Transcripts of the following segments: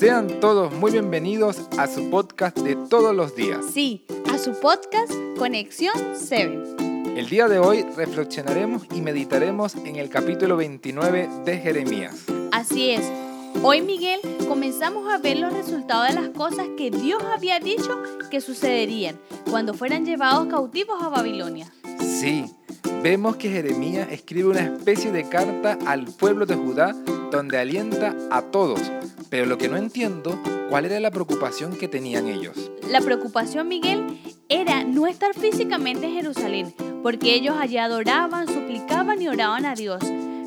Sean todos muy bienvenidos a su podcast de todos los días. Sí, a su podcast Conexión 7. El día de hoy reflexionaremos y meditaremos en el capítulo 29 de Jeremías. Así es. Hoy, Miguel, comenzamos a ver los resultados de las cosas que Dios había dicho que sucederían cuando fueran llevados cautivos a Babilonia. Sí, vemos que Jeremías escribe una especie de carta al pueblo de Judá donde alienta a todos, pero lo que no entiendo, ¿cuál era la preocupación que tenían ellos? La preocupación, Miguel, era no estar físicamente en Jerusalén, porque ellos allá adoraban, suplicaban y oraban a Dios,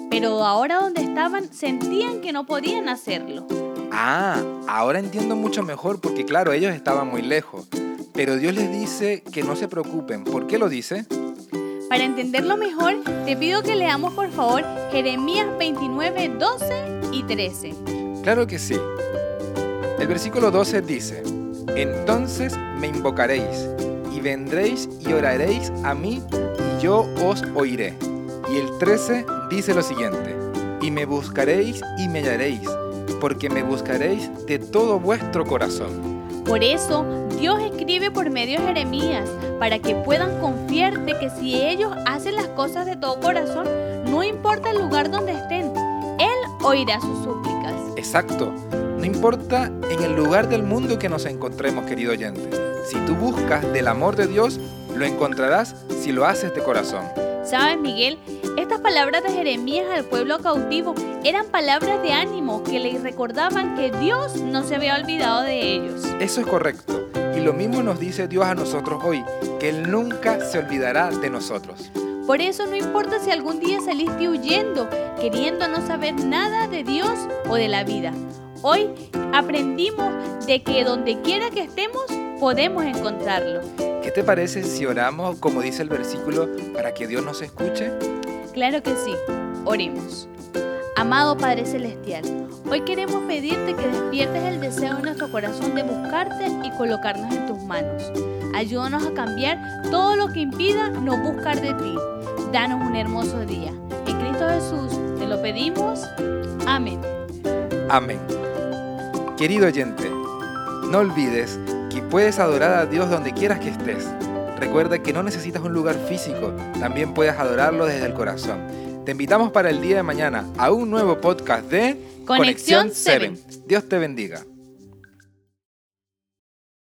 pero ahora donde estaban sentían que no podían hacerlo. Ah, ahora entiendo mucho mejor porque claro, ellos estaban muy lejos. Pero Dios les dice que no se preocupen. ¿Por qué lo dice? Para entenderlo mejor, te pido que leamos por favor Jeremías 29, 12 y 13. Claro que sí. El versículo 12 dice, Entonces me invocaréis, y vendréis y oraréis a mí, y yo os oiré. Y el 13 dice lo siguiente, Y me buscaréis y me hallaréis, porque me buscaréis de todo vuestro corazón. Por eso Dios escribe por medio de Jeremías, para que puedan confiar de que si ellos hacen las cosas de todo corazón, no importa el lugar donde estén, Él oirá sus súplicas. Exacto. No importa en el lugar del mundo que nos encontremos, querido oyente. Si tú buscas del amor de Dios, lo encontrarás si lo haces de corazón. ¿Sabes, Miguel? Estas palabras de Jeremías al pueblo cautivo eran palabras de ánimo que les recordaban que Dios no se había olvidado de ellos. Eso es correcto. Y lo mismo nos dice Dios a nosotros hoy, que Él nunca se olvidará de nosotros. Por eso no importa si algún día saliste huyendo, queriendo no saber nada de Dios o de la vida. Hoy aprendimos de que donde quiera que estemos, podemos encontrarlo. ¿Qué te parece si oramos, como dice el versículo, para que Dios nos escuche? Claro que sí. Oremos. Amado Padre Celestial, hoy queremos pedirte que despiertes el deseo en nuestro corazón de buscarte y colocarnos en tus manos. Ayúdanos a cambiar todo lo que impida no buscar de ti. Danos un hermoso día. En Cristo Jesús te lo pedimos. Amén. Amén. Querido oyente, no olvides que puedes adorar a Dios donde quieras que estés. Recuerda que no necesitas un lugar físico, también puedes adorarlo desde el corazón. Te invitamos para el día de mañana a un nuevo podcast de Conexión 7. Dios te bendiga.